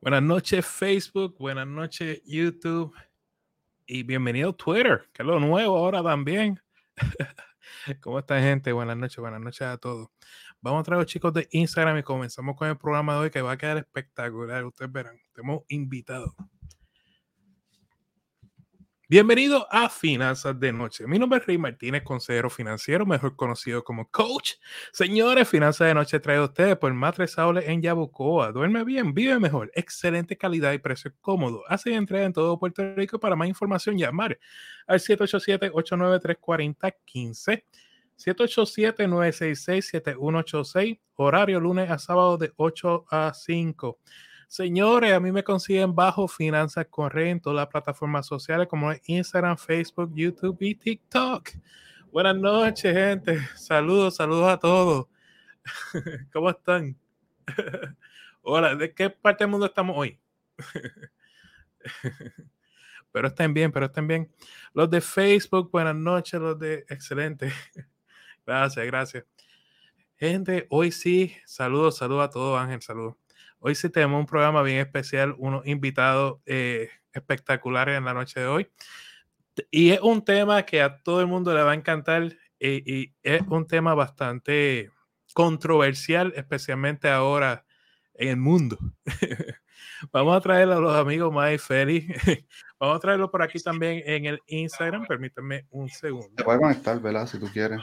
Buenas noches Facebook, buenas noches YouTube y bienvenido Twitter, que es lo nuevo ahora también. ¿Cómo está gente? Buenas noches, buenas noches a todos. Vamos a traer los chicos de Instagram y comenzamos con el programa de hoy que va a quedar espectacular. Ustedes verán, tenemos invitados. Bienvenido a Finanzas de Noche. Mi nombre es Rey Martínez, consejero financiero, mejor conocido como coach. Señores, Finanzas de Noche trae a ustedes por Matre Saule en Yabucoa. Duerme bien, vive mejor, excelente calidad y precio cómodo. Hace entrega en todo Puerto Rico. Para más información, llamar al 787-893-4015. 787-966-7186. Horario lunes a sábado de 8 a 5. Señores, a mí me consiguen bajo Finanzas Corre en todas las plataformas sociales como Instagram, Facebook, YouTube y TikTok. Buenas noches, gente. Saludos, saludos a todos. ¿Cómo están? Hola, ¿de qué parte del mundo estamos hoy? pero estén bien, pero estén bien. Los de Facebook, buenas noches, los de excelente. Gracias, gracias. Gente, hoy sí, saludos, saludos a todos, Ángel, saludos. Hoy sí tenemos un programa bien especial, unos invitados eh, espectaculares en la noche de hoy. Y es un tema que a todo el mundo le va a encantar eh, y, es un tema bastante controversial, especialmente ahora en el mundo. Vamos a traer a los amigos Mike Ferry. Vamos a traerlo por aquí también en el Instagram. Permítanme un segundo. Te puedes conectar, ¿verdad? Si tú quieres.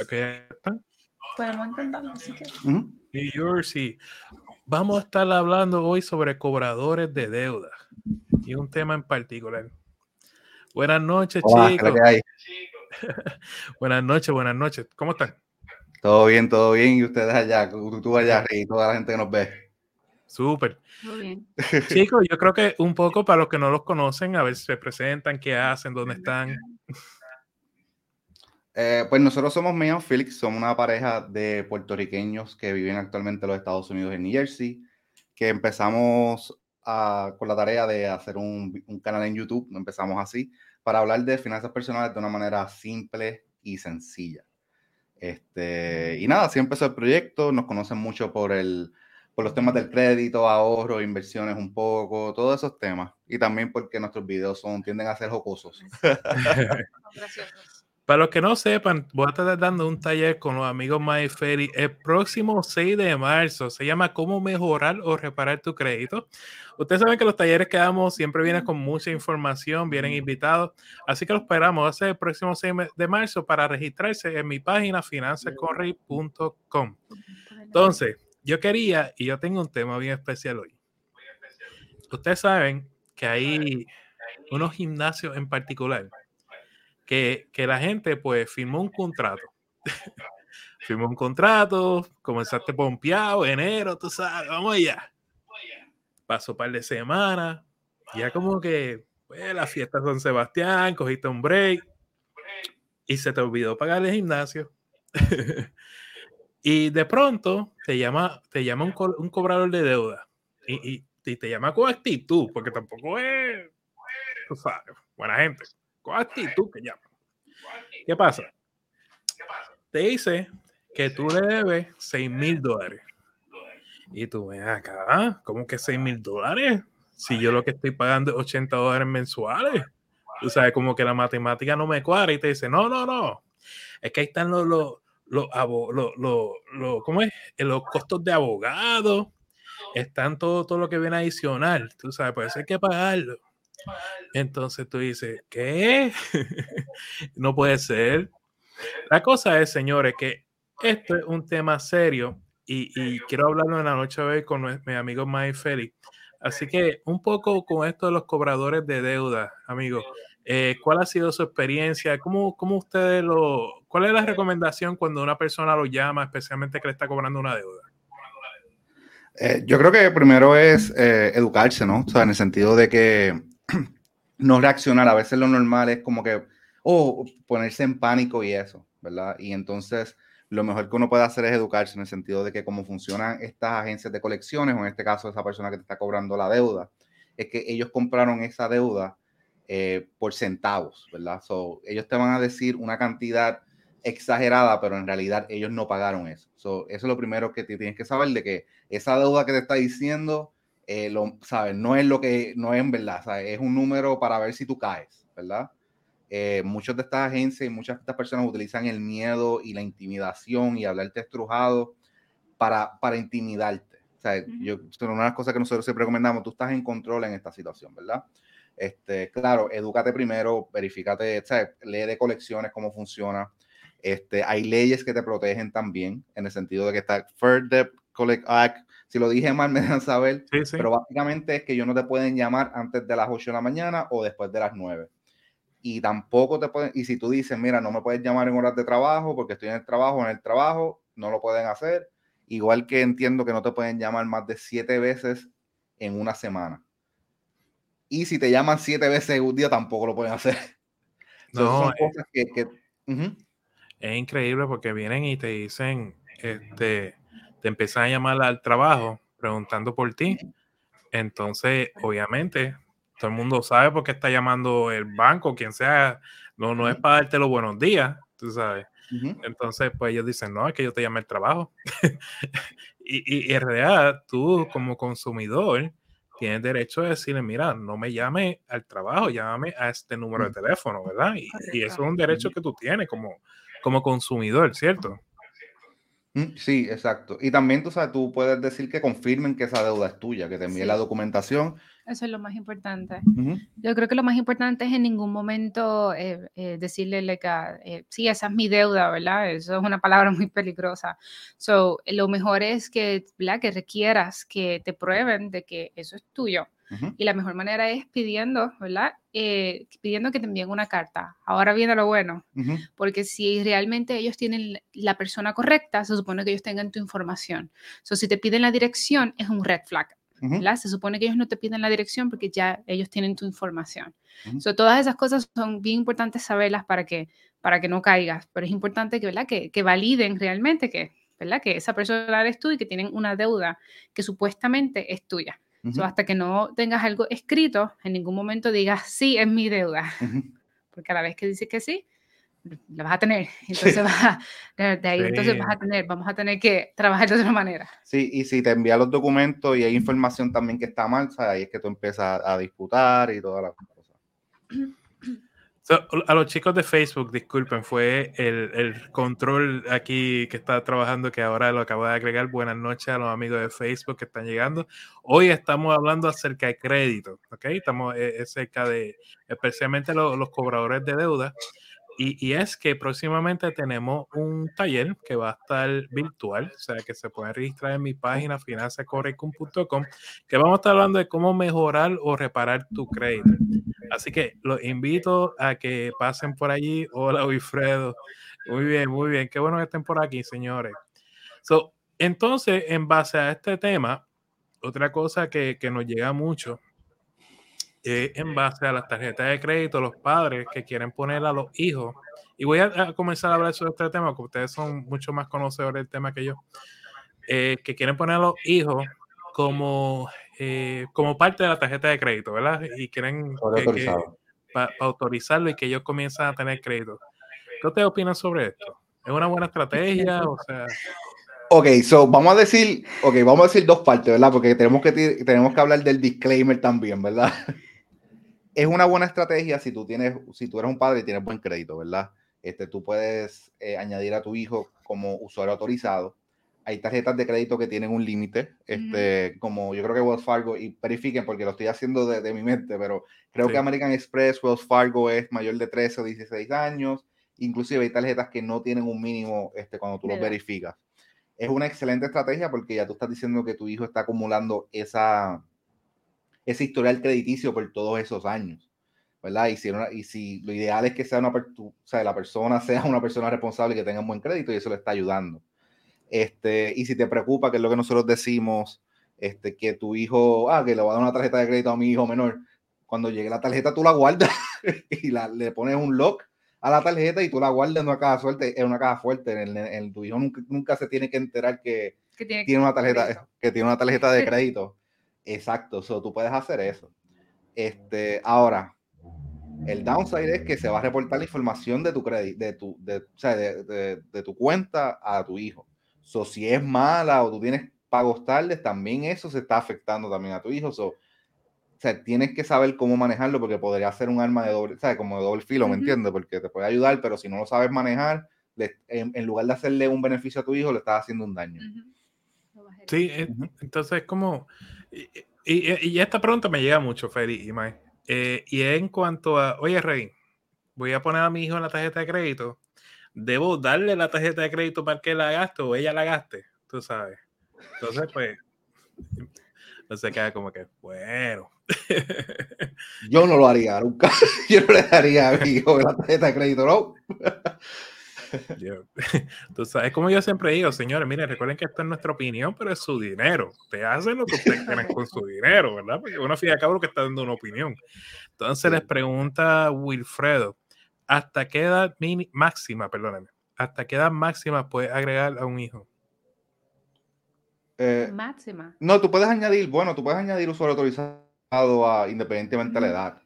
Ok, ¿están? Podemos intentarlo si quieres. New Jersey. Vamos a estar hablando hoy sobre cobradores de deuda y un tema en particular. Buenas noches, chicos. buenas noches, buenas noches. ¿Cómo están? Todo bien, todo bien. Y ustedes allá, tú allá y toda la gente que nos ve. Súper. Chicos, yo creo que un poco para los que no los conocen, a ver si se presentan, qué hacen, dónde están. Eh, pues nosotros somos Mia Felix, somos una pareja de puertorriqueños que viven actualmente en los Estados Unidos, en New Jersey, que empezamos con la tarea de hacer un, un, canal en YouTube, empezamos así, para hablar de finanzas personales de una manera simple y sencilla. Este, y nada, así empezó el proyecto, nos conocen mucho por, el, por los temas del crédito, ahorro, inversiones un poco, todos esos temas. Y también porque nuestros videos son, tienden a ser jocosos. Para los que no sepan, voy a estar dando un taller con los amigos Ferry el próximo 6 de marzo. Se llama Cómo mejorar o reparar tu crédito. Ustedes saben que los talleres que damos siempre vienen con mucha información, vienen invitados. Así que lo esperamos. hace el próximo 6 de marzo para registrarse en mi página finanzacorri.com. Entonces, yo quería, y yo tengo un tema bien especial hoy. Ustedes saben que hay unos gimnasios en particular que, la gente pues firmó un contrato. firmó un contrato, comenzaste pompeado, enero, tú sabes, vamos allá. Pasó un par de semanas, ya como que, pues, las fiestas San Sebastián, cogiste un break y se te olvidó pagar el gimnasio. y de pronto te llama, te llama un, cobrador de deuda y, y, te llama con actitud, porque tampoco es, tú sabes, buena gente con actitud que llama. ¿Qué pasa? Te dice que tú le debes 6 mil dólares. Y tú ves acá. ¿cómo que 6 mil dólares? Si yo lo que estoy pagando es 80 dólares mensuales. Tú sabes, como que la matemática no me cuadra y te dice, no, no, no. Es que ahí están los, los, los, los, ¿cómo es? los costos de abogado. Están todo, todo lo que viene adicional. Tú sabes, pues hay que pagarlo. Entonces tú dices, ¿qué? no puede ser. La cosa es, señores, que esto es un tema serio y, quiero hablarlo en la noche hoy con mi amigo Mike Félix. Así que un poco con esto de los cobradores de deuda, amigo. Eh, ¿Cuál ha sido su experiencia? ¿Cómo, ¿Cómo, ustedes lo... ¿Cuál es la recomendación cuando una persona lo llama, especialmente que le está cobrando una deuda? Eh, yo creo que primero es eh, educarse, ¿no? O sea, en el sentido de que no reaccionar. A veces lo normal es como que, oh, ponerse en pánico y eso, ¿verdad? Y entonces lo mejor que uno puede hacer es educarse en el sentido de que cómo funcionan estas agencias de colecciones, o en este caso esa persona que te está cobrando la deuda, es que ellos compraron esa deuda eh, por centavos, ¿verdad? So, ellos te van a decir una cantidad exagerada, pero en realidad ellos no pagaron eso. So, eso es lo primero que tienes que saber, de que esa deuda que te está diciendo eh, lo, ¿sabes? No es lo que, no es en verdad, ¿sabes? Es un número para ver si tú caes, ¿verdad? Eh, muchas de estas agencias y muchas de estas personas utilizan el miedo y la intimidación y hablarte estrujado para, para intimidarte. O sea, yo, una de las cosas que nosotros siempre recomendamos, tú estás en control en esta situación, ¿verdad? Este, claro, edúcate primero, verifícate, lee de colecciones cómo funciona. Este, hay leyes que te protegen también, en el sentido de que está Fair Debt Collect Act. Si lo dije mal, me dejan saber. Pero básicamente es que ellos no te pueden llamar antes de las 8 de la mañana o después de las 9. Y tampoco te pueden, y si tú dices, mira, no me puedes llamar en horas de trabajo porque estoy en el trabajo, en el trabajo, no lo pueden hacer. Igual que entiendo que no te pueden llamar más de siete veces en una semana. Y si te llaman siete veces en un día, tampoco lo pueden hacer. No, son cosas que... Es increíble porque vienen y te dicen, este, te empiezan a llamar al trabajo preguntando por ti. Entonces, obviamente, todo el mundo sabe por qué está llamando el banco, quien sea. No, no es para darte los buenos días, tú sabes. Entonces, pues ellos dicen, no, es que yo te llame al trabajo. y, y, en realidad, tú como consumidor, tienes derecho a decirle, mira, no me llame al trabajo, llámame a este número de teléfono, ¿verdad? Y, eso es un derecho que tú tienes como, como consumidor, ¿cierto? Mm, sí, exacto. Y también tú sabes, tú puedes decir que confirmen que esa deuda es tuya, que te envíe la documentación eso es lo más importante. Yo creo que lo más importante es en ningún momento eh, eh, decirle que, eh, sí, esa es mi deuda, ¿verdad? Eso es una palabra muy peligrosa. So, lo mejor es que, ¿verdad? que requieras que te prueben de que eso es tuyo. Y la mejor manera es pidiendo, ¿verdad? pidiendo que te envíen una carta. Ahora viene lo bueno, porque si realmente ellos tienen la persona correcta, se supone que ellos tengan tu información. So, si te piden la dirección, es un red flag se supone que ellos no te piden la dirección porque ya ellos tienen tu información. todas esas cosas son bien importantes saberlas para que, para que no caigas, pero es importante que, ¿verdad? Que, que validen realmente que, ¿verdad? que esa persona eres tú y que tienen una deuda que supuestamente es tuya. Hasta que no tengas algo escrito, en ningún momento digas, sí, es mi deuda. Porque a la vez que dices que sí, la vas a tener. Entonces, vas de ahí entonces vas a tener, vamos a tener que trabajar de otra manera. Sí, y si te envía los documentos y hay información también que está mal, ahí es que tú empiezas a disputar y todas las cosas. a los chicos de Facebook, disculpen, fue el, el, control aquí que está trabajando, que ahora lo acabo de agregar. Buenas noches a los amigos de Facebook que están llegando. Hoy estamos hablando acerca de crédito, ¿ok? Estamos eh, cerca de especialmente los, los cobradores de deuda. Y, es que próximamente tenemos un taller que va a estar virtual, o sea que se puede registrar en mi página finanzacorrecum.com, que vamos a estar hablando de cómo mejorar o reparar tu crédito. Así que los invito a que pasen por allí. Hola, Wilfredo. Muy bien, muy bien. Qué bueno que estén por aquí, señores. So, entonces, en base a este tema, otra cosa que, que nos llega mucho en base a las tarjetas de crédito, los padres que quieren poner a los hijos. Y voy a, comenzar a hablar sobre este tema, porque ustedes son mucho más conocedores del tema que yo. Eh, que quieren poner a los hijos como, eh, como parte de la tarjeta de crédito, ¿verdad? Y quieren autorizarlo y que ellos comiencen a tener crédito. ¿Qué ustedes opinan sobre esto? ¿Es una buena estrategia? O sea. Ok, so vamos a decir, okay, vamos a decir dos partes, ¿verdad? Porque tenemos que, tenemos que hablar del disclaimer también, ¿verdad? es una buena estrategia si tú tienes, si tú eres un padre y tienes buen crédito, ¿verdad? Este, tú puedes eh, añadir a tu hijo como usuario autorizado. Hay tarjetas de crédito que tienen un límite, este, como yo creo que Wells Fargo, y verifiquen porque lo estoy haciendo de, mi mente, pero creo que American Express, Wells Fargo es mayor de 13 o 16 años, inclusive hay tarjetas que no tienen un mínimo este, cuando tú los verificas. Es una excelente estrategia porque ya tú estás diciendo que tu hijo está acumulando esa, ese historial crediticio por todos esos años, ¿verdad? Y si, y si lo ideal es que sea una, o sea, la persona sea una persona responsable que tenga un buen crédito y eso le está ayudando. Este, y si te preocupa, que es lo que nosotros decimos, este, que tu hijo, ah, que le va a dar una tarjeta de crédito a mi hijo menor, cuando llegue la tarjeta tú la guardas y la, le pones un lock a la tarjeta y tú la guardas en una caja fuerte, en una caja fuerte. En, el, tu hijo nunca, nunca, se tiene que enterar que, tiene, una tarjeta, que tiene una tarjeta de crédito. Exacto, so, tú puedes hacer eso. Este, ahora, el downside es que se va a reportar la información de tu crédito, de tu, de, o sea, de, de, tu cuenta a tu hijo. So, si es mala o tú tienes pagos tardes, también eso se está afectando también a tu hijo. o sea, tienes que saber cómo manejarlo porque podría ser un arma de doble, ¿sabes? Como de doble filo, ¿me entiendes? Porque te puede ayudar, pero si no lo sabes manejar, en, lugar de hacerle un beneficio a tu hijo, le estás haciendo un daño. Sí, eh, entonces como... Y, esta pregunta me llega mucho, Feri y Mike. Eh, y en cuanto a, oye, Rey, voy a poner a mi hijo en la tarjeta de crédito, ¿debo darle la tarjeta de crédito para que la gaste o ella la gaste? Tú sabes. Entonces, pues, no se queda como que, bueno. Yo no lo haría nunca. Yo no le daría a mi hijo la tarjeta de crédito, no. tú sabes, como yo siempre digo, señores, miren, recuerden que esto es nuestra opinión, pero es su dinero. Te hacen lo que ustedes quieren con su dinero, ¿verdad? Porque uno fíjate cabo que está dando una opinión. Entonces les pregunta Wilfredo, ¿hasta qué edad máxima, perdóname, hasta qué edad máxima puedes agregar a un hijo? Eh, máxima. No, tú puedes añadir, bueno, tú puedes añadir usuario autorizado a, independientemente de la edad.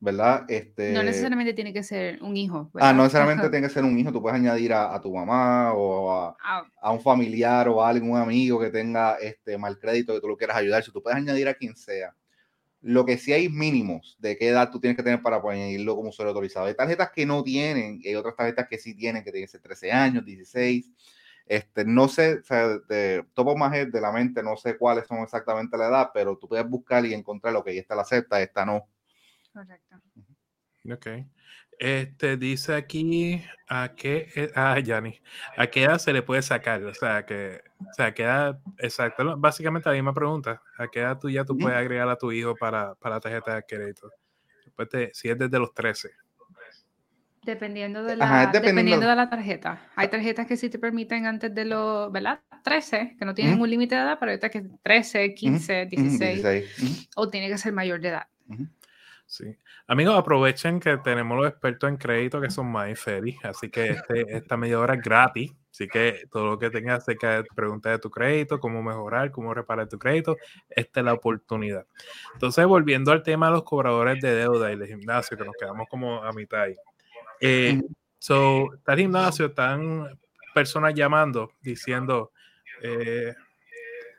¿Verdad? Este... No necesariamente tiene que ser un hijo. Ah, no necesariamente tiene que ser un hijo. Tú puedes añadir a, tu mamá o ah. a, un familiar o a algún amigo que tenga este mal crédito que tú lo quieras ayudar. Si tú puedes añadir a quien sea. Lo que sí hay mínimos de qué edad tú tienes que tener para poder añadirlo como usuario autorizado. Hay tarjetas que no tienen y hay otras tarjetas que sí tienen, que tienen que ser 13 años, 16. Este, no sé, o sea, de topo más de la mente, no sé cuáles son exactamente la edad, pero tú puedes buscar y encontrar lo que esta la acepta, esta no Correcto. Ok. Este dice aquí a qué, e, ah, Yanni, a qué edad se le puede sacar, o sea, que, o sea, qué edad, exacto, básicamente la misma pregunta, a qué edad tú ya tú puedes agregar a tu hijo para, para la tarjeta de crédito, Después si es desde los 13. Dependiendo de la, dependiendo. de la tarjeta. Hay tarjetas que sí te permiten antes de los, ¿verdad? 13, que no tienen un límite de edad, pero ahorita que 13, 15, 16, o tiene que ser mayor de edad. Sí. Amigos, aprovechen que tenemos los expertos en crédito que son MyFerry, así que este, esta media hora es gratis. Así que todo lo que tengas acerca de preguntas de tu crédito, cómo mejorar, cómo reparar tu crédito, esta es la oportunidad. Entonces, volviendo al tema de los cobradores de deuda y el gimnasio, que nos quedamos como a mitad ahí. Eh, so, está el gimnasio, están personas llamando diciendo, eh,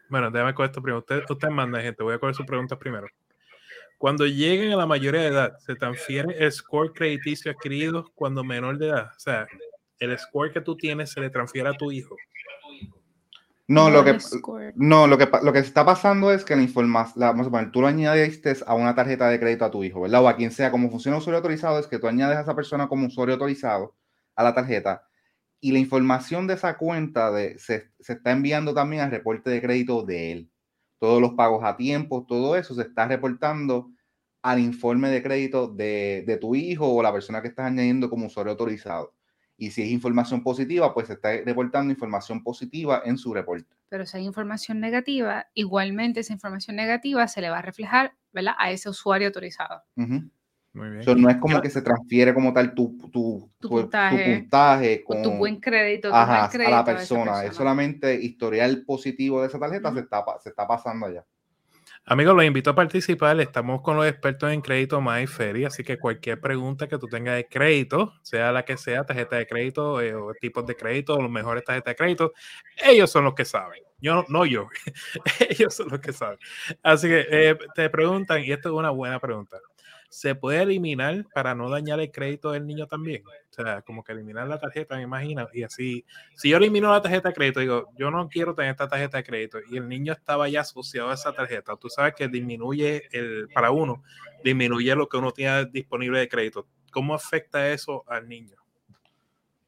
bueno, déjame con esto primero. Usted, usted manda, gente, voy a coger sus preguntas primero. Cuando lleguen a la mayoría de edad, se transfiere el score crediticio adquirido cuando menor de edad. O sea, el score que tú tienes se le transfiere a tu hijo. No, lo que, no lo, que, lo que está pasando es que la información, vamos a poner, tú lo añadiste a una tarjeta de crédito a tu hijo, ¿verdad? O a quien sea, como funciona usuario autorizado, es que tú añades a esa persona como usuario autorizado a la tarjeta y la información de esa cuenta de, se, se está enviando también al reporte de crédito de él todos los pagos a tiempo, todo eso se está reportando al informe de crédito de, tu hijo o la persona que estás añadiendo como usuario autorizado. Y si es información positiva, pues se está reportando información positiva en su reporte. Pero si hay información negativa, igualmente esa información negativa se le va a reflejar ¿verdad? a ese usuario autorizado. Muy bien. no es como que se transfiere como tal tu, tu, tu, puntaje, con, tu buen crédito, a la persona. Es solamente historial positivo de esa tarjeta, se, está, se está pasando allá. Amigos, los invito a participar. Estamos con los expertos en crédito MyFerry, así que cualquier pregunta que tú tengas de crédito, sea la que sea, tarjeta de crédito eh, o tipos de crédito, o los mejores tarjetas de crédito, ellos son los que saben. Yo no yo, ellos son los que saben. Así que eh, te preguntan, y esto es una buena pregunta se puede eliminar para no dañar el crédito del niño también. O sea, como que eliminar la tarjeta, me imagino. Y así, si yo elimino la tarjeta de crédito, digo, yo no quiero tener esta tarjeta de crédito y el niño estaba ya asociado a esa tarjeta, tú sabes que disminuye el, para uno, disminuye lo que uno tiene disponible de crédito. ¿Cómo afecta eso al niño?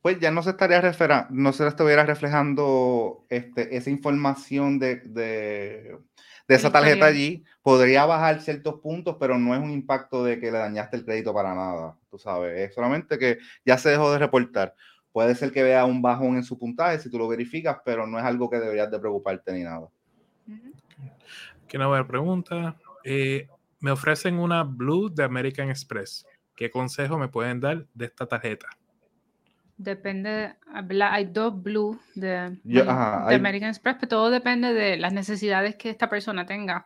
Pues ya no se estaría no se estuviera reflejando este, esa información de de esa tarjeta allí, podría bajar ciertos puntos, pero no es un impacto de que le dañaste el crédito para nada, tú sabes, es solamente que ya se dejó de reportar. Puede ser que vea un bajón en su puntaje si tú lo verificas, pero no es algo que deberías de preocuparte ni nada. Aquí una buena pregunta. Eh, me ofrecen una Blue de American Express. ¿Qué consejo me pueden dar de esta tarjeta? Depende, hay dos Blue de, American Express, pero todo depende de las necesidades que esta persona tenga.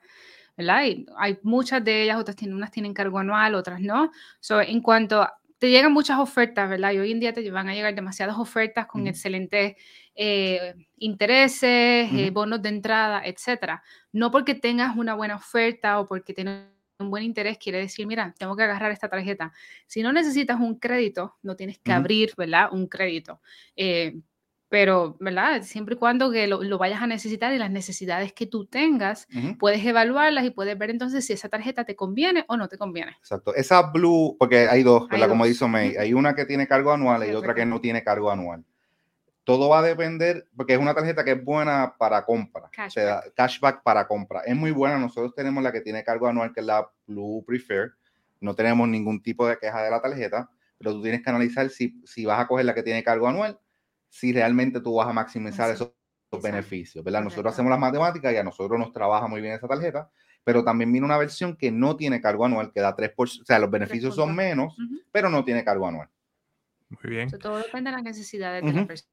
¿verdad? hay muchas de ellas, otras tienen, unas tienen cargo anual, otras no. So, en cuanto te llegan muchas ofertas, ¿verdad? Y hoy en día te van a llegar demasiadas ofertas con excelentes eh, intereses, eh, bonos de entrada, etcétera. No porque tengas una buena oferta o porque tienes un buen interés quiere decir, mira, tengo que agarrar esta tarjeta. Si no necesitas un crédito, no tienes que abrir, ¿verdad? Un crédito. Eh, pero, ¿verdad? Siempre y cuando que lo, vayas a necesitar y las necesidades que tú tengas, puedes evaluarlas y puedes ver entonces si esa tarjeta te conviene o no te conviene. Exacto. Esa Blue, porque hay dos, ¿verdad? Como dice May, hay una que tiene cargo anual y otra que no tiene cargo anual. Todo va a depender, porque es una tarjeta que es buena para compra, cashback. cashback para compra. Es muy buena. Nosotros tenemos la que tiene cargo anual, que es la Blue Prefer. No tenemos ningún tipo de queja de la tarjeta, pero tú tienes que analizar si, si vas a coger la que tiene cargo anual si realmente tú vas a maximizar esos, beneficios, ¿verdad? Nosotros hacemos las matemáticas y a nosotros nos trabaja muy bien esa tarjeta, pero también viene una versión que no tiene cargo anual, que da 3%, o sea, los beneficios son menos, pero no tiene cargo anual. Muy bien. todo depende de las necesidades de la persona.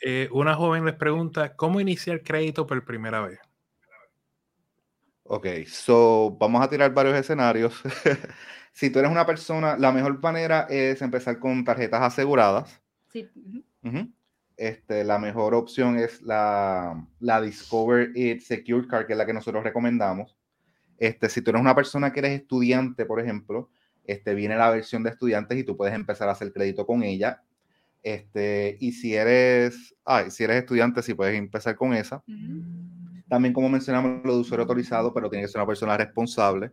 Eh, una joven les pregunta, ¿cómo iniciar crédito por primera vez? Ok, so vamos a tirar varios escenarios. si tú eres una persona, la mejor manera es empezar con tarjetas aseguradas. Sí. Este, la mejor opción es la, la Discover It Secure Card, que es la que nosotros recomendamos. Este, si tú eres una persona que eres estudiante, por ejemplo, este, viene la versión de estudiantes y tú puedes empezar a hacer crédito con ella. Este, y si eres, ay, si eres estudiante, sí puedes empezar con esa. También, como mencionamos, lo de usuario autorizado, pero tiene que ser una persona responsable.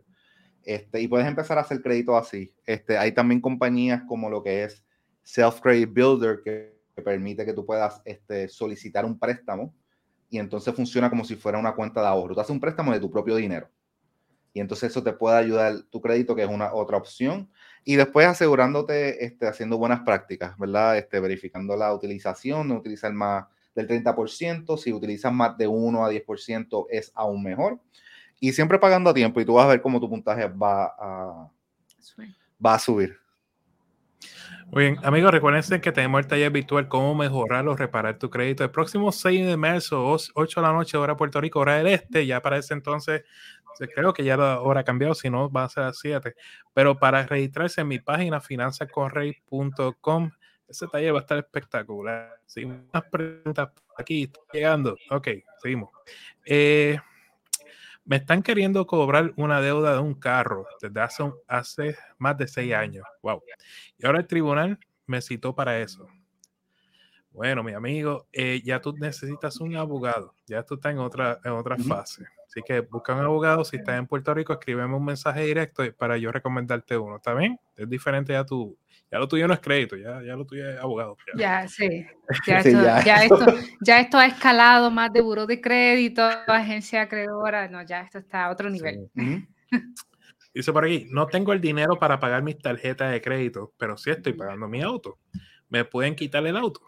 Este, y puedes empezar a hacer crédito así. Este, hay también compañías como lo que es Self Credit Builder, que permite que tú puedas este, solicitar un préstamo y entonces funciona como si fuera una cuenta de ahorro. Tú haces un préstamo de tu propio dinero. Y entonces eso te puede ayudar tu crédito, que es una otra opción. Y después asegurándote, este, haciendo buenas prácticas, ¿verdad? Este, verificando la utilización, no utilizar más del 30%. Si utilizas más de 1 a 10% es aún mejor. Y siempre pagando a tiempo y tú vas a ver cómo tu puntaje va a, va a subir. Muy bien, amigos, recuerden que tenemos el taller virtual Cómo mejorar o reparar tu crédito. El próximo 6 de marzo, 8 de la noche, hora Puerto Rico, hora del este. Ya para ese entonces, creo que ya la hora ha cambiado, si no, va a ser a 7. Pero para registrarse en mi página finanzacorrey.com, ese taller va a estar espectacular. Sí, unas preguntas aquí, llegando. Ok, seguimos. Eh, me están queriendo cobrar una deuda de un carro desde hace, hace más de seis años. Wow. Y ahora el tribunal me citó para eso. Bueno, mi amigo, eh, ya tú necesitas un abogado. Ya tú estás en otra, en otra fase. Así que busca un abogado. Si estás en Puerto Rico, escríbeme un mensaje directo para yo recomendarte uno. ¿Está bien? Es diferente ya tu, ya lo tuyo no es crédito, ya, ya lo tuyo es abogado. Ya, sí. Ya, esto, ya. esto, ya, esto, ha escalado más de buro de crédito, agencia acreedora. No, ya esto está a otro nivel. Dice por aquí, no tengo el dinero para pagar mis tarjetas de crédito, pero sí estoy pagando mi auto. ¿Me pueden quitar el auto?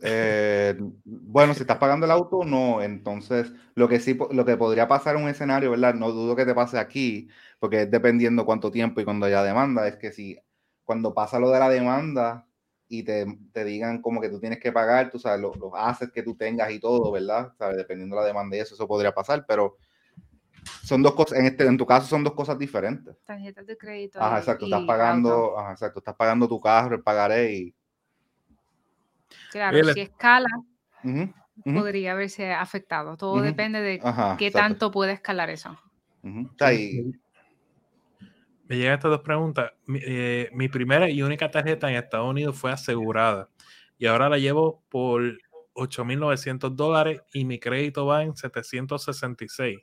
Eh, bueno, si estás pagando el auto, no. Entonces, lo que sí, lo que podría pasar en un escenario, ¿verdad? No dudo que te pase aquí, porque es dependiendo cuánto tiempo y cuando haya demanda, es que si cuando pasa lo de la demanda y te, te digan como que tú tienes que pagar, tú sabes, los, los assets que tú tengas y todo, ¿verdad? ¿Sabes? Dependiendo de la demanda y eso, eso podría pasar, pero son dos cosas, en, este, en tu caso son dos cosas diferentes. Tarjetas de crédito. Ajá, exacto, estás pagando, ajá, exacto, estás pagando tu carro, el pagaré y... Claro, si escala, podría haberse afectado. Todo depende de qué tanto puede escalar eso. Me llegan estas dos preguntas. Eh, mi, primera y única tarjeta en Estados Unidos fue asegurada y ahora la llevo por 8.900 dólares y mi crédito va en 766.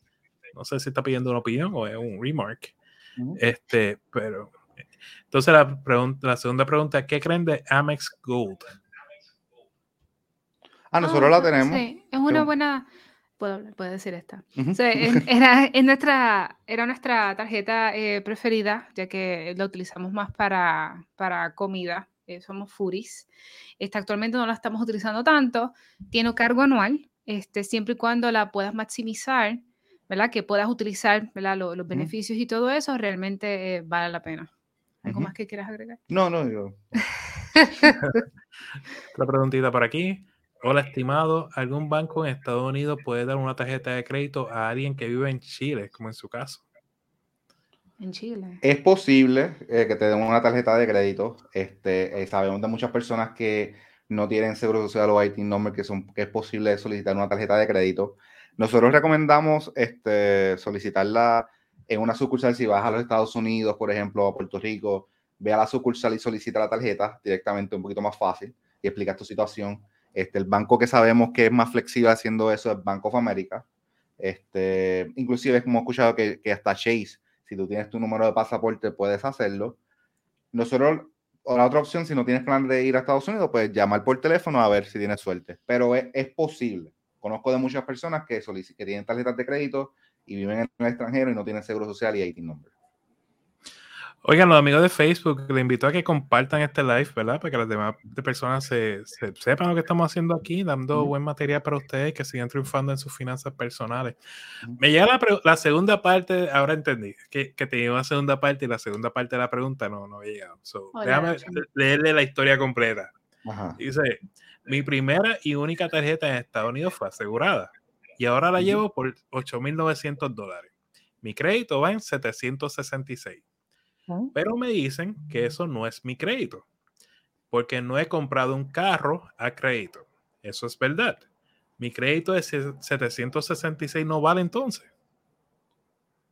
No sé si está pidiendo una opinión o es un remark. Este, pero entonces la, pregunta, la segunda pregunta es, ¿qué creen de Amex Gold? Ah, nosotros la tenemos. Sí, es una buena, puedo, puedo decir esta. era, nuestra, era nuestra tarjeta eh, preferida, ya que la utilizamos más para, para comida. Eh, somos Furis. Este, actualmente no la estamos utilizando tanto. Tiene cargo anual, este, siempre y cuando la puedas maximizar, ¿verdad? Que puedas utilizar los beneficios y todo eso, realmente eh, vale la pena. ¿Algo más que quieras agregar? No, no, yo. Otra preguntita por aquí. Hola, estimado. ¿Algún banco en Estados Unidos puede dar una tarjeta de crédito a alguien que vive en Chile, como en su caso? En Chile. Es posible eh, que te den una tarjeta de crédito. Este, eh, sabemos de muchas personas que no tienen seguro social o IT number, que, son, que es posible solicitar una tarjeta de crédito. Nosotros recomendamos este, solicitarla en una sucursal si vas a los Estados Unidos, por ejemplo, a Puerto Rico, ve a la sucursal y solicita la tarjeta directamente, un poquito más fácil, y explicas tu situación. Este, el banco que sabemos que es más flexible haciendo eso es Bank of America. Este, inclusive hemos escuchado que, que hasta Chase, si tú tienes tu número de pasaporte, puedes hacerlo. Nosotros, o la otra opción, si no tienes plan de ir a Estados Unidos, pues llamar por teléfono a ver si tienes suerte. Pero es, es posible. Conozco de muchas personas que, que tienen tarjetas de crédito y viven en el extranjero y no tienen seguro social y IT number. Oigan, los amigos de Facebook, les invito a que compartan este live, ¿verdad? Para que las demás personas se, sepan lo que estamos haciendo aquí, dando buen material para ustedes que sigan triunfando en sus finanzas personales. Me llega la, segunda parte, ahora entendí, que, que tenía una segunda parte y la segunda parte de la pregunta no, no llegado. déjame leerle la historia completa. Dice, mi primera y única tarjeta en Estados Unidos fue asegurada y ahora la llevo por 8.900 dólares. Mi crédito va en 766 pero me dicen que eso no es mi crédito, porque no he comprado un carro a crédito. Eso es verdad. Mi crédito de 766 no vale entonces.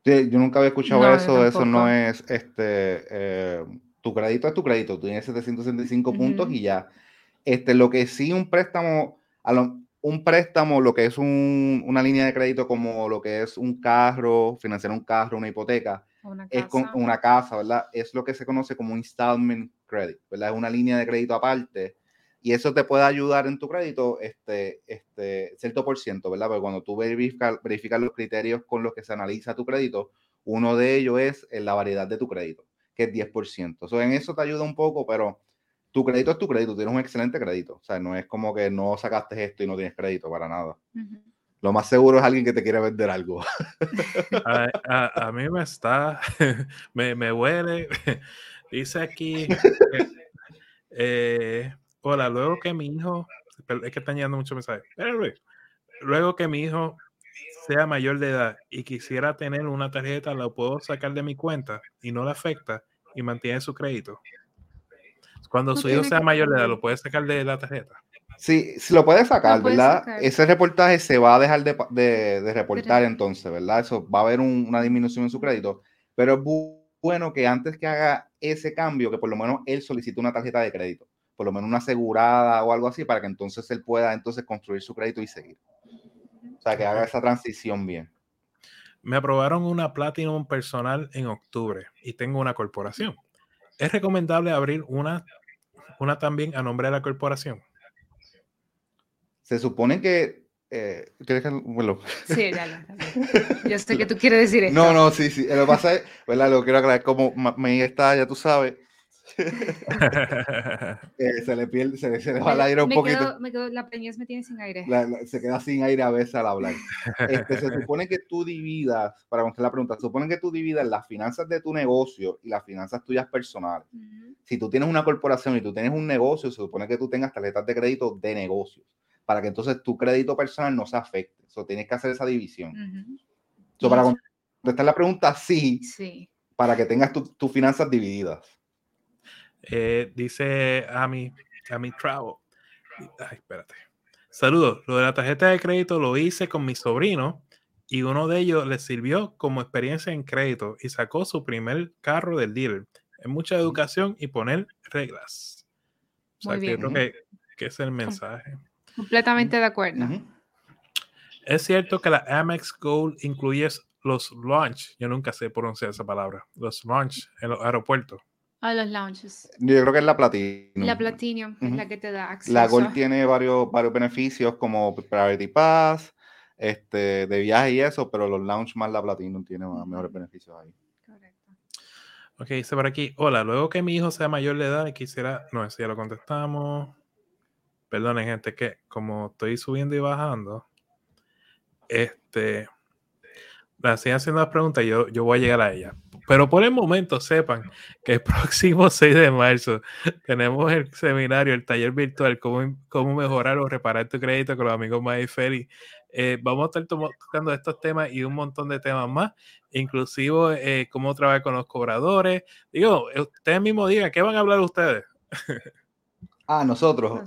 Sí, yo nunca había escuchado eso. Eso no es este. Eh, tu crédito es tu crédito. Tú tienes 765 puntos y ya. Este, lo que sí, un préstamo, un préstamo, lo que es una línea de crédito como lo que es un carro, financiar un carro, una hipoteca, es con una casa, ¿verdad? Es lo que se conoce como installment credit, ¿verdad? Es una línea de crédito aparte y eso te puede ayudar en tu crédito este, este cierto por ciento, ¿verdad? Porque cuando tú verificas, verificas los criterios con los que se analiza tu crédito, uno de ellos es la variedad de tu crédito, que es 10%. O sea, en eso te ayuda un poco, pero tu crédito es tu crédito, tienes un excelente crédito. O sea, no es como que no sacaste esto y no tienes crédito para nada lo más seguro es alguien que te quiere vender algo. A, mí me está, me, me huele. Dice aquí, eh, hola, luego que mi hijo, es que están llegando muchos mensajes, luego que mi hijo sea mayor de edad y quisiera tener una tarjeta, la puedo sacar de mi cuenta y no le afecta y mantiene su crédito. Cuando su hijo sea mayor de edad, lo puede sacar de la tarjeta. Sí, si lo puedes sacar, ¿verdad? Ese reportaje se va a dejar de, de, reportar entonces, ¿verdad? Eso va a haber una disminución en su crédito, pero es bueno que antes que haga ese cambio, que por lo menos él solicite una tarjeta de crédito, por lo menos una asegurada o algo así, para que entonces él pueda entonces construir su crédito y seguir. O sea, que haga esa transición bien. Me aprobaron una Platinum personal en octubre y tengo una corporación. ¿Es recomendable abrir una, una también a nombre de la corporación? Se supone que. Eh, bueno. Sí, dale, Yo sé que tú quieres decir esto. No, no, sí, sí. Lo que pasa es, ¿verdad? Lo quiero aclarar, como me está, ya tú sabes. Eh, se le pierde, se, se le va el aire un poquito. me quedo, la peñez me tiene sin aire. se queda sin aire a veces al hablar. Este, se supone que tú dividas, para contestar la pregunta, se supone que tú dividas las finanzas de tu negocio y las finanzas tuyas personales. Si tú tienes una corporación y tú tienes un negocio, se supone que tú tengas tarjetas de crédito de negocios para que entonces tu crédito personal no se afecte. Eso tienes que hacer esa división. para contestar la pregunta, sí, sí. para que tengas tus finanzas divididas. Eh, dice Ami, Ami Travel. Ay, espérate. Saludos. Lo de la tarjeta de crédito lo hice con mi sobrino y uno de ellos le sirvió como experiencia en crédito y sacó su primer carro del dealer. Es mucha educación y poner reglas. O sea, creo que, que es el mensaje. Completamente de acuerdo. Es cierto que la Amex Gold incluye los launch, yo nunca sé pronunciar esa palabra, los launch en los aeropuertos. Ah, los launches. Yo creo que es la Platinum. La Platinum es la que te da acceso. La Gold tiene varios, varios beneficios como Priority Pass, este, de viaje y eso, pero los launch más la Platinum tiene más, mejores beneficios ahí. Correcto. Ok, dice por aquí, hola, luego que mi hijo sea mayor de edad y quisiera, no, eso ya lo contestamos. Perdonen, gente, que como estoy subiendo y bajando, este, la siguen haciendo las preguntas y yo, yo voy a llegar a ella. Pero por el momento sepan que el próximo 6 de marzo tenemos el seminario, el taller virtual, cómo, cómo mejorar o reparar tu crédito con los amigos May Feli. Eh, vamos a estar tocando estos temas y un montón de temas más, inclusive eh, cómo trabajar con los cobradores. Digo, ustedes mismos digan, ¿qué van a hablar ustedes? Ah, nosotros.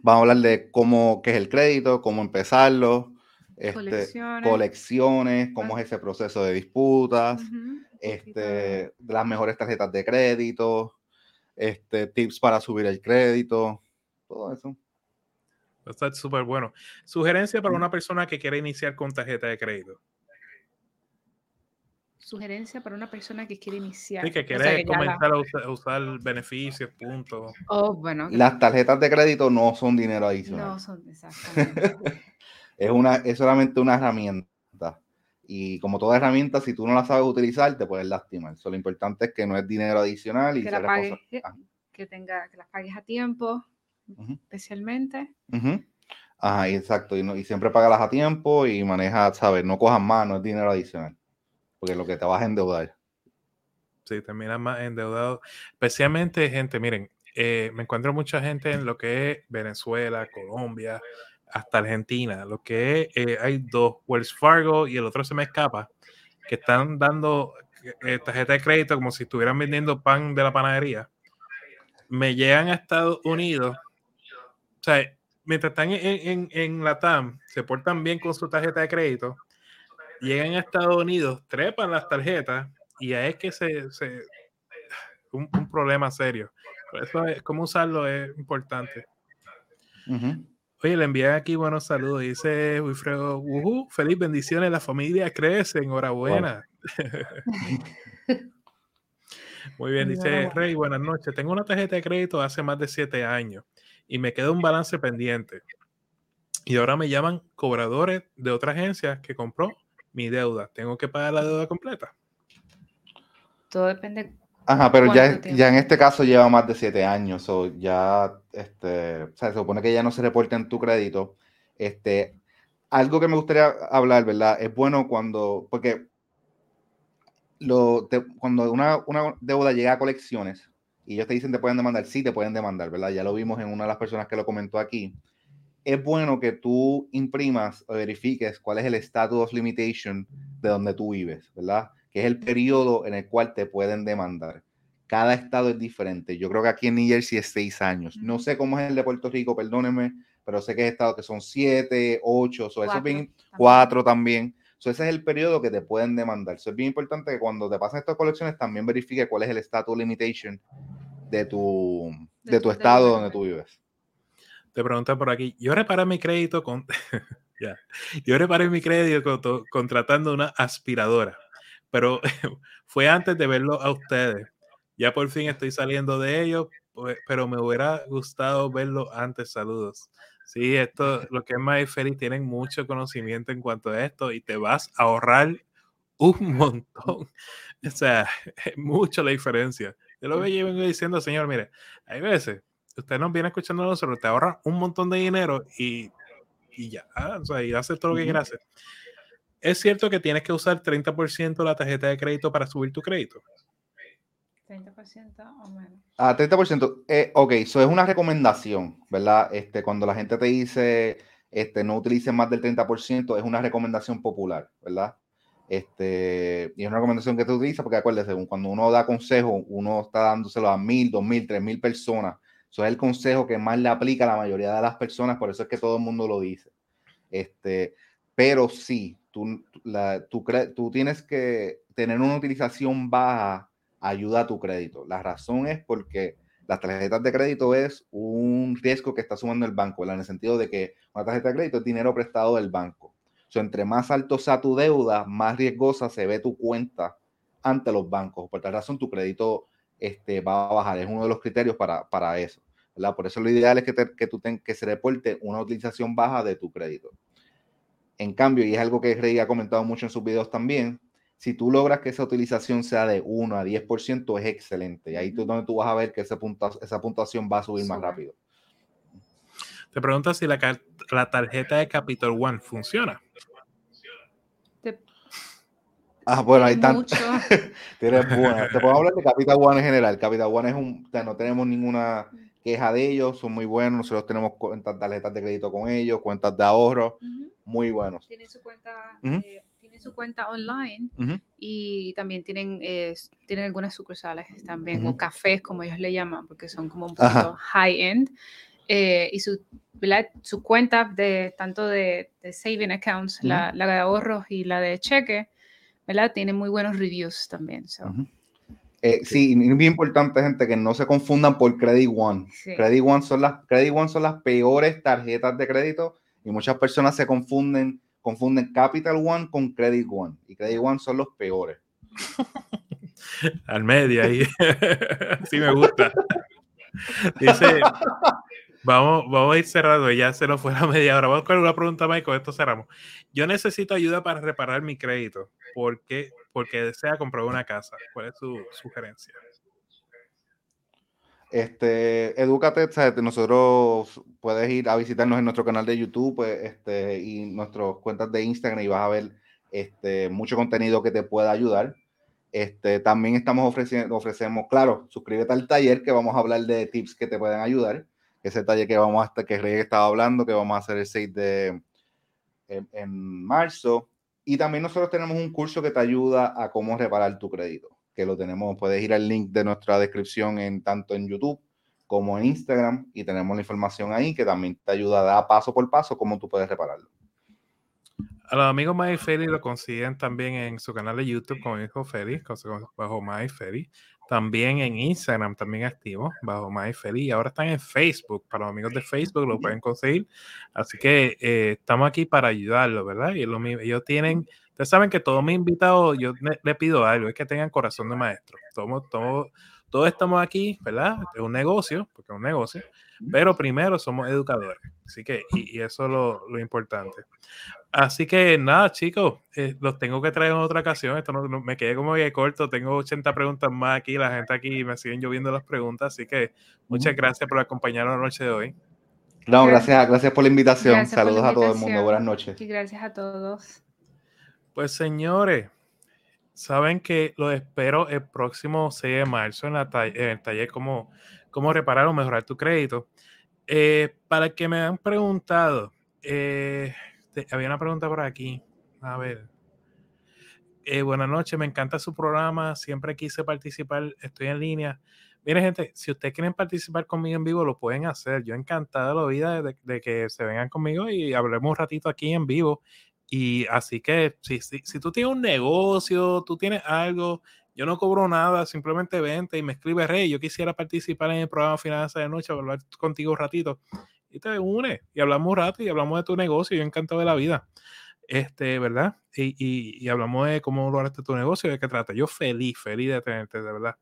Vamos a hablar de cómo, qué es el crédito, cómo empezarlo, este, colecciones. cómo es ese proceso de disputas, este, las mejores tarjetas de crédito, este, tips para subir el crédito, todo eso. Está súper bueno. Sugerencia para una persona que quiere iniciar con tarjeta de crédito. Sugerencia para una persona que quiere iniciar. Sí, que quiere comenzar a usar, beneficios, puntos. Oh, bueno. Las tarjetas de crédito no son dinero adicional. No son, exactamente. es, una, es solamente una herramienta. Y como toda herramienta, si tú no la sabes utilizar, te puedes lastimar. lo importante es que no es dinero adicional y que, la pagues, que, tenga, que las pagues a tiempo, especialmente. Ajá, exacto. Y, y siempre págalas a tiempo y maneja, ¿sabes? No cojas más, no es dinero adicional. Porque lo que te vas a endeudar. Sí, terminas más endeudado. Especialmente, gente, miren, eh, me encuentro mucha gente en lo que es Venezuela, Colombia, hasta Argentina. Lo que es, eh, hay dos, Wells Fargo y el otro se me escapa, que están dando eh, tarjeta de crédito como si estuvieran vendiendo pan de la panadería. Me llegan a Estados Unidos. O sea, mientras están en, en la TAM, se portan bien con su tarjeta de crédito. Llegan a Estados Unidos, trepan las tarjetas y ahí es que se, se un, problema serio. Por eso es, cómo usarlo es importante. Oye, le envié aquí buenos saludos. Dice Wilfredo, feliz bendiciones, la familia crece, enhorabuena. Muy bien, dice Rey, buenas noches. Tengo una tarjeta de crédito hace más de siete años y me queda un balance pendiente. Y ahora me llaman cobradores de otra agencia que compró mi deuda. ¿Tengo que pagar la deuda completa? Todo depende Ajá, pero ya, ya en este caso lleva más de siete años, o ya, este, se supone que ya no se reporta en tu crédito. Este, algo que me gustaría hablar, ¿verdad? Es bueno cuando, porque lo, cuando una, una, deuda llega a colecciones y ellos te dicen te pueden demandar, sí te pueden demandar, ¿verdad? Ya lo vimos en una de las personas que lo comentó aquí. Es bueno que tú imprimas o verifiques cuál es el status of limitation de donde tú vives, ¿verdad? que es el periodo en el cual te pueden demandar. Cada estado es diferente. Yo creo que aquí en New Jersey es seis años. No sé cómo es el de Puerto Rico, perdónenme, pero sé que es estado que son siete, ocho, so eso es bien, cuatro también. So ese es el periodo que te pueden demandar. Eso es bien importante que cuando te pasen estas colecciones también verifique cuál es el status limitation de tu, de, tu estado donde tú vives. Te preguntan por aquí, yo reparé mi crédito con... ya. Yo reparé mi crédito contratando una aspiradora pero fue antes de verlo a ustedes. Ya por fin estoy saliendo de ello, pues, pero me hubiera gustado verlo antes. Saludos. Sí, esto, lo que es más feliz, tienen mucho conocimiento en cuanto a esto y te vas a ahorrar un montón. O sea, es mucho la diferencia. Yo lo vengo diciendo, señor, mire, hay veces, usted nos viene escuchando a nosotros, te ahorra un montón de dinero y, y ya, o sea, y hace todo lo que quiere hacer. ¿Es cierto que tienes que usar 30% la tarjeta de crédito para subir tu crédito? 30% o menos. Ah, 30%. Eh, ok, eso es una recomendación, ¿verdad? Este, cuando la gente te dice este, no utilices más del 30%, es una recomendación popular, ¿verdad? Este, y es una recomendación que te utiliza porque acuérdese, cuando uno da consejo, uno está dándoselo a mil, dos mil, tres mil personas. Eso es el consejo que más le aplica a la mayoría de las personas, por eso es que todo el mundo lo dice. Este, pero sí, tú, la, tú, tú tienes que tener una utilización baja ayuda a tu crédito. La razón es porque las tarjetas de crédito es un riesgo que está sumando el banco, en el sentido de que una tarjeta de crédito es dinero prestado del banco. O entre más alto sea tu deuda, más riesgosa se ve tu cuenta ante los bancos. Por tal razón, tu crédito este, va a bajar. Es uno de los criterios para, para eso. ¿verdad? Por eso lo ideal es que, que, tú ten, que se reporte una utilización baja de tu crédito. En cambio, y es algo que Rey ha comentado mucho en sus videos también, si tú logras que esa utilización sea de 1 a 10%, es excelente. Y ahí tú donde tú vas a ver que esa, esa puntuación va a subir más rápido. Te pregunto si la, la tarjeta de Capital One funciona. Ah, bueno, ahí está. Tienes buena. Te puedo hablar de Capital One en general. Capital One es un. no tenemos ninguna queja de ellos, son muy buenos. Nosotros tenemos cuentas, tarjetas de crédito con ellos, cuentas de ahorro, muy buenos. Tienen su cuenta, eh, su cuenta online y también tienen, tienen algunas sucursales también, o cafés, como ellos le llaman, porque son como un poquito high-end. Eh, y su, su cuenta de tanto de, saving accounts, la, la, de ahorros y la de cheque, ¿verdad? Tiene muy buenos reviews también. Eh, sí, es bien importante, gente, que no se confundan por Credit One. Credit, One son las, Credit One son las peores tarjetas de crédito y muchas personas se confunden, confunden Capital One con Credit One. Y Credit One son los peores. Al medio ahí. sí me gusta. Dice, vamos, vamos a ir cerrando, ya se nos fue la media hora. Vamos con una pregunta, Michael, esto cerramos. Yo necesito ayuda para reparar mi crédito. ¿Por qué? porque desea comprar una casa. ¿Cuál es su sugerencia? Este, edúcate, nosotros puedes ir a visitarnos en nuestro canal de YouTube pues, este, y nuestras cuentas de Instagram y vas a ver este, mucho contenido que te pueda ayudar. Este, también estamos ofreciendo, ofrecemos, claro, suscríbete al taller que vamos a hablar de tips que te pueden ayudar. Ese taller que vamos hasta que Rey estaba hablando, que vamos a hacer el 6 de en marzo. Y también nosotros tenemos un curso que te ayuda a cómo reparar tu crédito, que lo tenemos, puedes ir al link de nuestra descripción en tanto en YouTube como en Instagram y tenemos la información ahí que también te ayuda a dar paso por paso cómo tú puedes repararlo. A los amigos MyFerry lo consiguen también en su canal de YouTube como hijo Ferry, bajo MyFerry. También en Instagram, también activo, bajo MyFeli. Y ahora están en Facebook. Para los amigos de Facebook lo pueden conseguir. Así que eh, estamos aquí para ayudarlos, ¿verdad? Y lo, ellos tienen, ustedes saben que todos mis invitados, yo le, pido algo, es que tengan corazón de maestro. Todos, todos, todos estamos aquí, ¿verdad? Es un negocio, porque es un negocio. Pero primero somos educadores. Así que, y, eso es lo, lo importante. Así que nada, chicos, eh, los tengo que traer en otra ocasión. Esto no, me quedé como que corto. Tengo 80 preguntas más aquí. La gente aquí me siguen lloviendo las preguntas. Así que muchas gracias por acompañarnos la noche de hoy. No, gracias, gracias por la invitación. Saludos a todo el mundo. Buenas noches. Y gracias a todos. Pues señores, saben que los espero el próximo 6 de marzo en, la el taller cómo, cómo reparar o mejorar tu crédito. Eh, para que me han preguntado, eh, este, había una pregunta por aquí. A ver. Eh, buenas noches, me encanta su programa. Siempre quise participar. Estoy en línea. Miren, gente, si ustedes quieren participar conmigo en vivo, lo pueden hacer. Yo encantado la vida de, que se vengan conmigo y hablemos un ratito aquí en vivo. Y así que si, si, si, tú tienes un negocio, tú tienes algo, yo no cobro nada, simplemente vente y me escribe Rey, yo quisiera participar en el programa Finanzas de Noche, hablar contigo un ratito y te une y hablamos un rato y hablamos de tu negocio. Yo encantado de la vida. Este, ¿verdad? Y, y, hablamos de cómo lograste tu negocio, de qué trata. Yo feliz, feliz de tenerte, de verdad.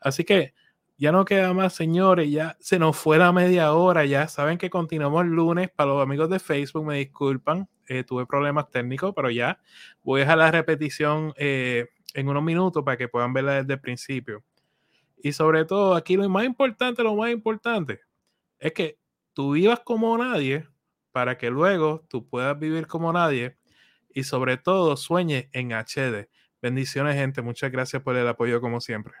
Así que ya no queda más, señores. Ya se nos fue la media hora. Ya saben que continuamos el lunes. Para los amigos de Facebook, me disculpan. Eh, tuve problemas técnicos, pero ya voy a dejar la repetición eh, en unos minutos para que puedan verla desde el principio. Y sobre todo, aquí lo más importante, lo más importante, es que tú vivas como nadie para que luego tú puedas vivir como nadie y sobre todo sueñes en HD. Bendiciones, gente. Muchas gracias por el apoyo como siempre.